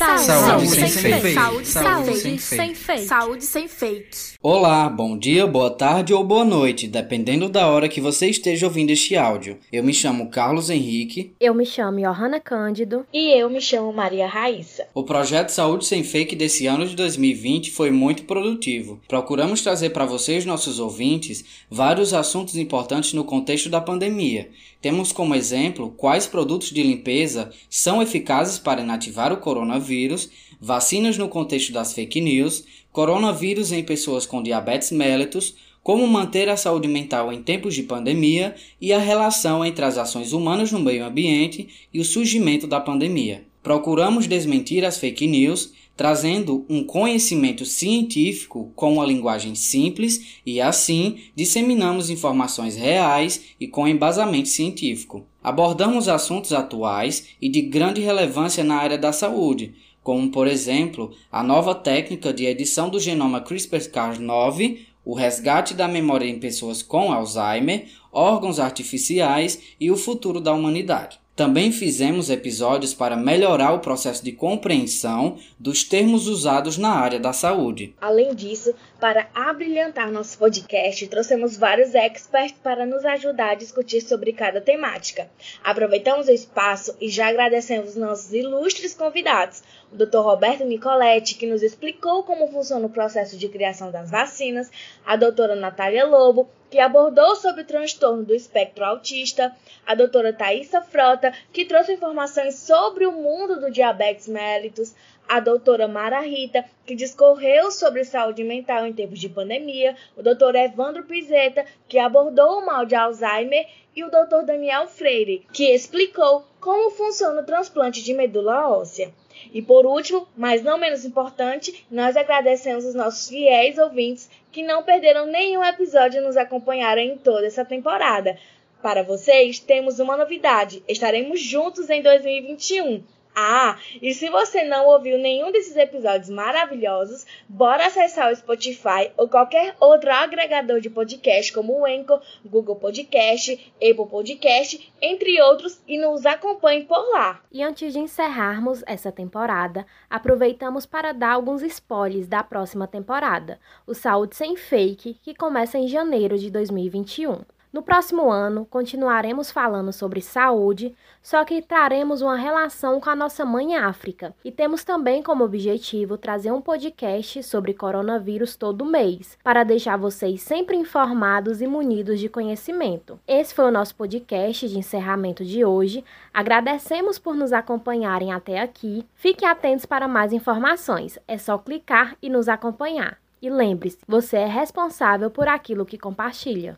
Saúde, Saúde sem, sem fake. fake. Saúde, Saúde sem, sem fake. Saúde sem fake. Olá, bom dia, boa tarde ou boa noite, dependendo da hora que você esteja ouvindo este áudio. Eu me chamo Carlos Henrique. Eu me chamo Johanna Cândido. E eu me chamo Maria Raíssa. O projeto Saúde Sem Fake desse ano de 2020 foi muito produtivo. Procuramos trazer para vocês, nossos ouvintes, vários assuntos importantes no contexto da pandemia. Temos como exemplo quais produtos de limpeza são eficazes para inativar o coronavírus, vacinas no contexto das fake news, coronavírus em pessoas com diabetes mellitus, como manter a saúde mental em tempos de pandemia e a relação entre as ações humanas no meio ambiente e o surgimento da pandemia. Procuramos desmentir as fake news, trazendo um conhecimento científico com uma linguagem simples e, assim, disseminamos informações reais e com embasamento científico. Abordamos assuntos atuais e de grande relevância na área da saúde, como, por exemplo, a nova técnica de edição do genoma CRISPR-Cas9, o resgate da memória em pessoas com Alzheimer, órgãos artificiais e o futuro da humanidade. Também fizemos episódios para melhorar o processo de compreensão dos termos usados na área da saúde. Além disso, para abrilhantar nosso podcast, trouxemos vários experts para nos ajudar a discutir sobre cada temática. Aproveitamos o espaço e já agradecemos nossos ilustres convidados, o Dr. Roberto Nicoletti, que nos explicou como funciona o processo de criação das vacinas, a doutora Natália Lobo, que abordou sobre o transtorno do espectro autista, a doutora Thaisa Frota, que trouxe informações sobre o mundo do diabetes mellitus, a doutora Mara Rita, que discorreu sobre saúde mental em tempos de pandemia, o doutor Evandro Pizeta, que abordou o mal de Alzheimer, e o doutor Daniel Freire, que explicou como funciona o transplante de medula óssea. E por último, mas não menos importante, nós agradecemos os nossos fiéis ouvintes que não perderam nenhum episódio e nos acompanharam em toda essa temporada. Para vocês, temos uma novidade: estaremos juntos em 2021. Ah, e se você não ouviu nenhum desses episódios maravilhosos, bora acessar o Spotify ou qualquer outro agregador de podcast como o Anchor, Google Podcast, Apple Podcast, entre outros, e nos acompanhe por lá. E antes de encerrarmos essa temporada, aproveitamos para dar alguns spoilers da próxima temporada, o Saúde Sem Fake, que começa em janeiro de 2021. No próximo ano, continuaremos falando sobre saúde, só que traremos uma relação com a nossa mãe África. E temos também como objetivo trazer um podcast sobre coronavírus todo mês, para deixar vocês sempre informados e munidos de conhecimento. Esse foi o nosso podcast de encerramento de hoje. Agradecemos por nos acompanharem até aqui. Fiquem atentos para mais informações. É só clicar e nos acompanhar. E lembre-se, você é responsável por aquilo que compartilha.